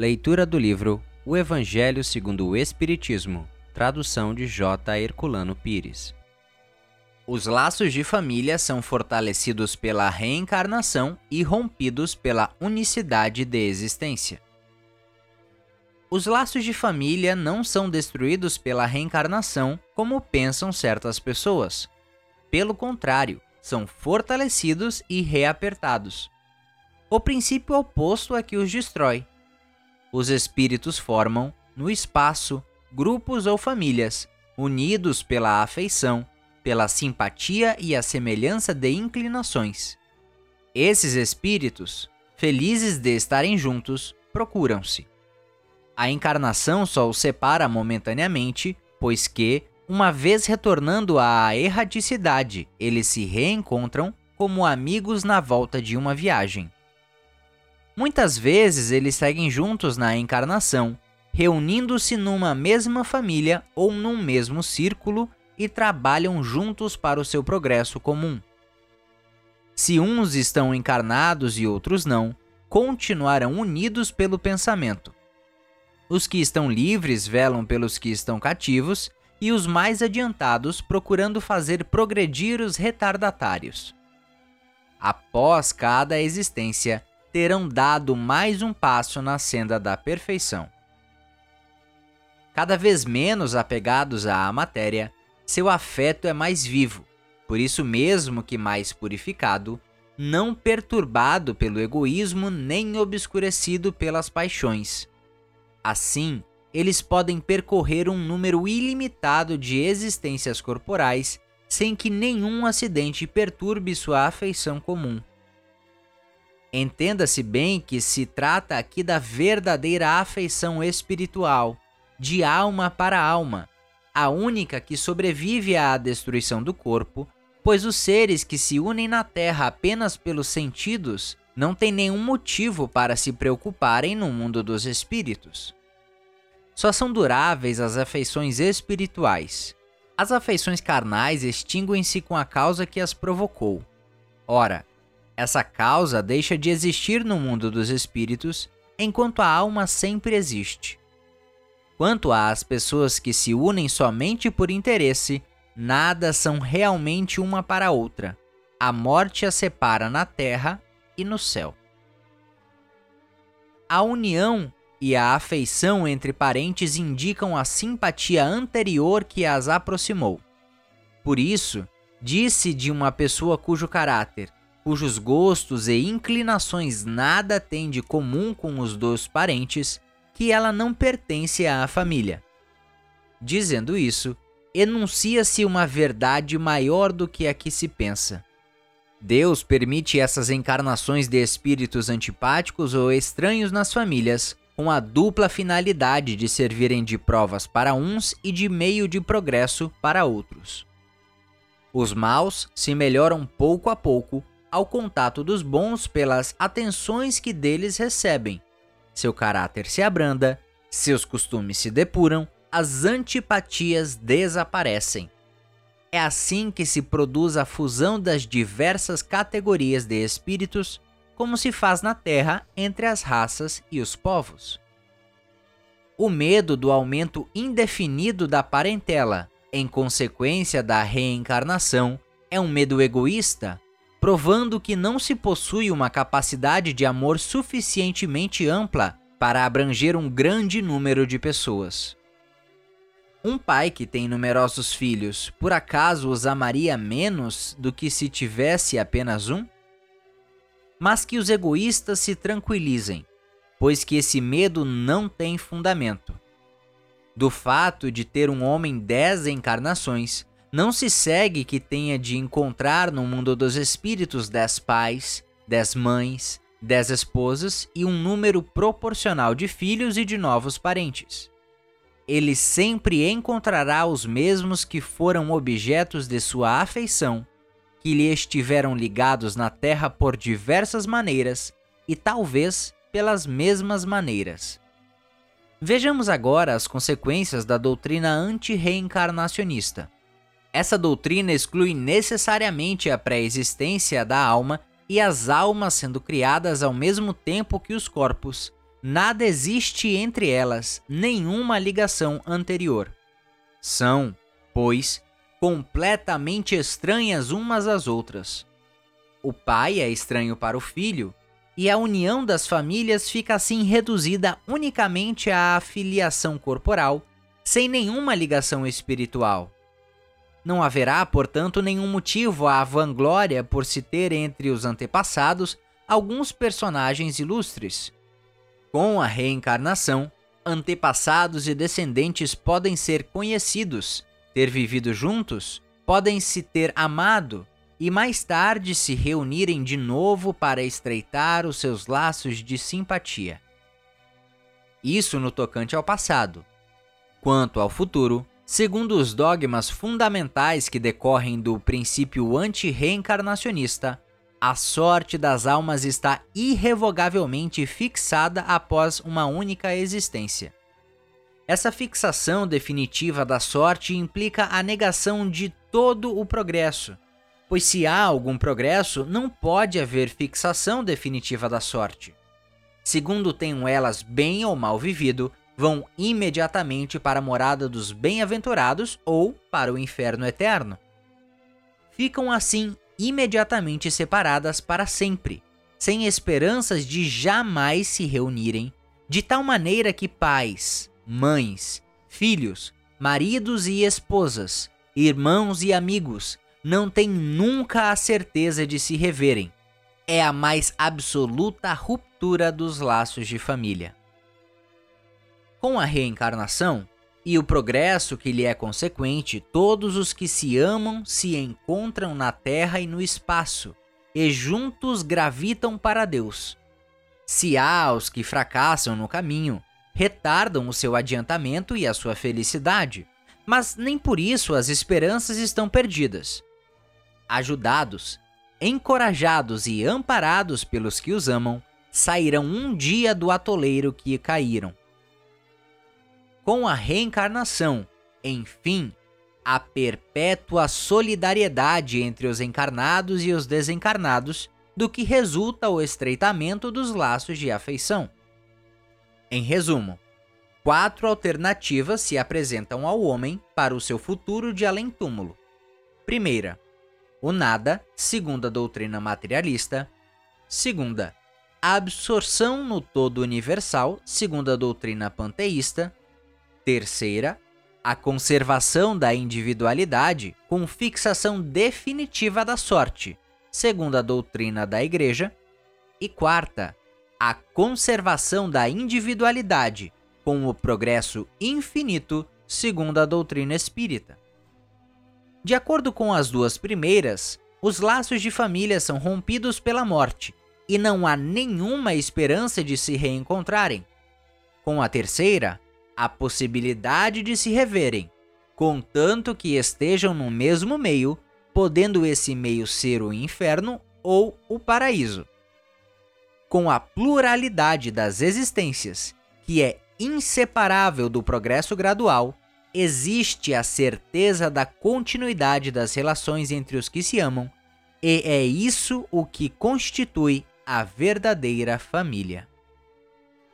Leitura do livro O Evangelho segundo o Espiritismo, tradução de J. Herculano Pires. Os laços de família são fortalecidos pela reencarnação e rompidos pela unicidade de existência. Os laços de família não são destruídos pela reencarnação, como pensam certas pessoas. Pelo contrário, são fortalecidos e reapertados. O princípio oposto é que os destrói. Os espíritos formam, no espaço, grupos ou famílias, unidos pela afeição, pela simpatia e a semelhança de inclinações. Esses espíritos, felizes de estarem juntos, procuram-se. A encarnação só os separa momentaneamente, pois que, uma vez retornando à erraticidade, eles se reencontram como amigos na volta de uma viagem. Muitas vezes eles seguem juntos na encarnação, reunindo-se numa mesma família ou num mesmo círculo e trabalham juntos para o seu progresso comum. Se uns estão encarnados e outros não, continuarão unidos pelo pensamento. Os que estão livres velam pelos que estão cativos, e os mais adiantados procurando fazer progredir os retardatários. Após cada existência, terão dado mais um passo na senda da perfeição. Cada vez menos apegados à matéria, seu afeto é mais vivo, por isso mesmo que mais purificado, não perturbado pelo egoísmo nem obscurecido pelas paixões. Assim, eles podem percorrer um número ilimitado de existências corporais sem que nenhum acidente perturbe sua afeição comum. Entenda-se bem que se trata aqui da verdadeira afeição espiritual, de alma para alma, a única que sobrevive à destruição do corpo, pois os seres que se unem na Terra apenas pelos sentidos não têm nenhum motivo para se preocuparem no mundo dos espíritos. Só são duráveis as afeições espirituais. As afeições carnais extinguem-se com a causa que as provocou. Ora, essa causa deixa de existir no mundo dos espíritos enquanto a alma sempre existe. Quanto às pessoas que se unem somente por interesse, nada são realmente uma para a outra. A morte as separa na terra e no céu. A união e a afeição entre parentes indicam a simpatia anterior que as aproximou. Por isso, disse de uma pessoa cujo caráter, cujos gostos e inclinações nada têm de comum com os dos parentes, que ela não pertence à família. Dizendo isso, enuncia-se uma verdade maior do que a que se pensa. Deus permite essas encarnações de espíritos antipáticos ou estranhos nas famílias, com a dupla finalidade de servirem de provas para uns e de meio de progresso para outros. Os maus se melhoram pouco a pouco ao contato dos bons pelas atenções que deles recebem, seu caráter se abranda, seus costumes se depuram, as antipatias desaparecem. É assim que se produz a fusão das diversas categorias de espíritos, como se faz na Terra entre as raças e os povos. O medo do aumento indefinido da parentela, em consequência da reencarnação, é um medo egoísta provando que não se possui uma capacidade de amor suficientemente ampla para abranger um grande número de pessoas. Um pai que tem numerosos filhos, por acaso os amaria menos do que se tivesse apenas um? Mas que os egoístas se tranquilizem, pois que esse medo não tem fundamento. Do fato de ter um homem dez encarnações, não se segue que tenha de encontrar no mundo dos espíritos dez pais, dez mães, dez esposas e um número proporcional de filhos e de novos parentes. Ele sempre encontrará os mesmos que foram objetos de sua afeição, que lhe estiveram ligados na terra por diversas maneiras e talvez pelas mesmas maneiras. Vejamos agora as consequências da doutrina anti-reencarnacionista. Essa doutrina exclui necessariamente a pré-existência da alma e as almas sendo criadas ao mesmo tempo que os corpos, nada existe entre elas, nenhuma ligação anterior. São, pois, completamente estranhas umas às outras. O pai é estranho para o filho, e a união das famílias fica assim reduzida unicamente à filiação corporal, sem nenhuma ligação espiritual. Não haverá, portanto, nenhum motivo à vanglória por se ter entre os antepassados alguns personagens ilustres. Com a reencarnação, antepassados e descendentes podem ser conhecidos, ter vivido juntos, podem se ter amado e mais tarde se reunirem de novo para estreitar os seus laços de simpatia. Isso no tocante ao passado. Quanto ao futuro, segundo os dogmas fundamentais que decorrem do princípio anti-reencarnacionista, a sorte das almas está irrevogavelmente fixada após uma única existência. Essa fixação definitiva da sorte implica a negação de todo o progresso, pois se há algum progresso, não pode haver fixação definitiva da sorte. Segundo tenham elas bem ou mal vivido, vão imediatamente para a morada dos bem-aventurados ou para o inferno eterno. Ficam assim imediatamente separadas para sempre, sem esperanças de jamais se reunirem, de tal maneira que pais, mães, filhos, maridos e esposas, irmãos e amigos não têm nunca a certeza de se reverem. É a mais absoluta ruptura dos laços de família. Com a reencarnação, e o progresso que lhe é consequente, todos os que se amam se encontram na terra e no espaço, e juntos gravitam para Deus. Se há os que fracassam no caminho, retardam o seu adiantamento e a sua felicidade, mas nem por isso as esperanças estão perdidas. Ajudados, encorajados e amparados pelos que os amam, sairão um dia do atoleiro que caíram com a reencarnação, enfim, a perpétua solidariedade entre os encarnados e os desencarnados, do que resulta o estreitamento dos laços de afeição. Em resumo, quatro alternativas se apresentam ao homem para o seu futuro de além-túmulo. Primeira, o nada, segundo a doutrina materialista. Segunda, a absorção no todo universal, segundo a doutrina panteísta. Terceira, a conservação da individualidade com fixação definitiva da sorte, segundo a doutrina da Igreja. E quarta, a conservação da individualidade com o progresso infinito, segundo a doutrina espírita. De acordo com as duas primeiras, os laços de família são rompidos pela morte e não há nenhuma esperança de se reencontrarem. Com a terceira, a possibilidade de se reverem, contanto que estejam no mesmo meio, podendo esse meio ser o inferno ou o paraíso. Com a pluralidade das existências, que é inseparável do progresso gradual, existe a certeza da continuidade das relações entre os que se amam, e é isso o que constitui a verdadeira família.